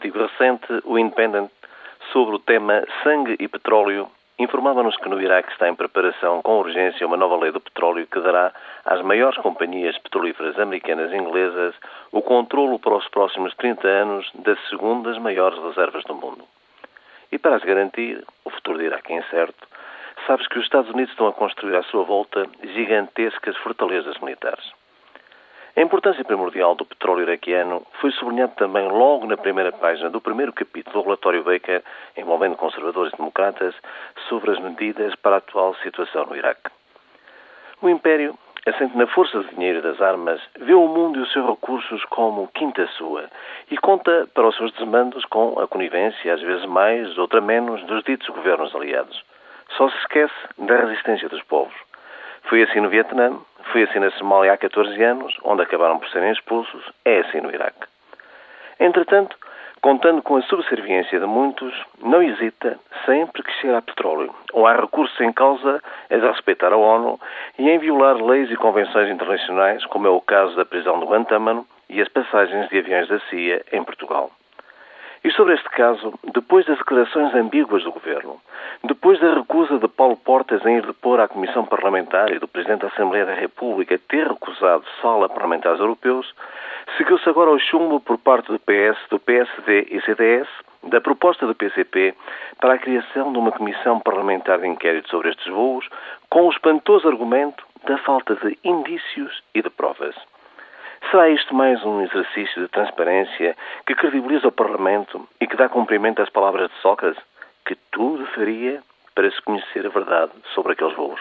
Artigo recente, o Independent, sobre o tema sangue e petróleo, informava-nos que no Iraque está em preparação com urgência uma nova lei do petróleo que dará às maiores companhias petrolíferas americanas e inglesas o controlo para os próximos 30 anos das segundas maiores reservas do mundo. E para as garantir, o futuro do Iraque é incerto, sabes que os Estados Unidos estão a construir à sua volta gigantescas fortalezas militares. A importância primordial do petróleo iraquiano foi sublinhado também logo na primeira página do primeiro capítulo do relatório Baker, envolvendo conservadores e democratas, sobre as medidas para a atual situação no Iraque. O Império, assente na força de dinheiro e das armas, vê o mundo e os seus recursos como quinta sua e conta para os seus desmandos com a conivência, às vezes mais, outra menos, dos ditos governos aliados. Só se esquece da resistência dos povos. Foi assim no Vietnã, foi assim na Somália há 14 anos, onde acabaram por serem expulsos, é assim no Iraque. Entretanto, contando com a subserviência de muitos, não hesita, sempre que chega a petróleo ou há recursos em causa, a respeitar a ONU e em violar leis e convenções internacionais, como é o caso da prisão do Guantánamo e as passagens de aviões da CIA em Portugal. E sobre este caso, depois das declarações ambíguas do Governo, depois da recusa de Paulo Portas em ir depor à Comissão Parlamentar e do Presidente da Assembleia da República ter recusado sala parlamentares europeus, seguiu-se agora o chumbo por parte do PS, do PSD e CDS da proposta do PCP para a criação de uma Comissão Parlamentar de Inquérito sobre estes voos, com o espantoso argumento da falta de indícios e de provas. Será isto mais um exercício de transparência que credibiliza o Parlamento e que dá cumprimento às palavras de Sócrates, que tudo faria para se conhecer a verdade sobre aqueles voos?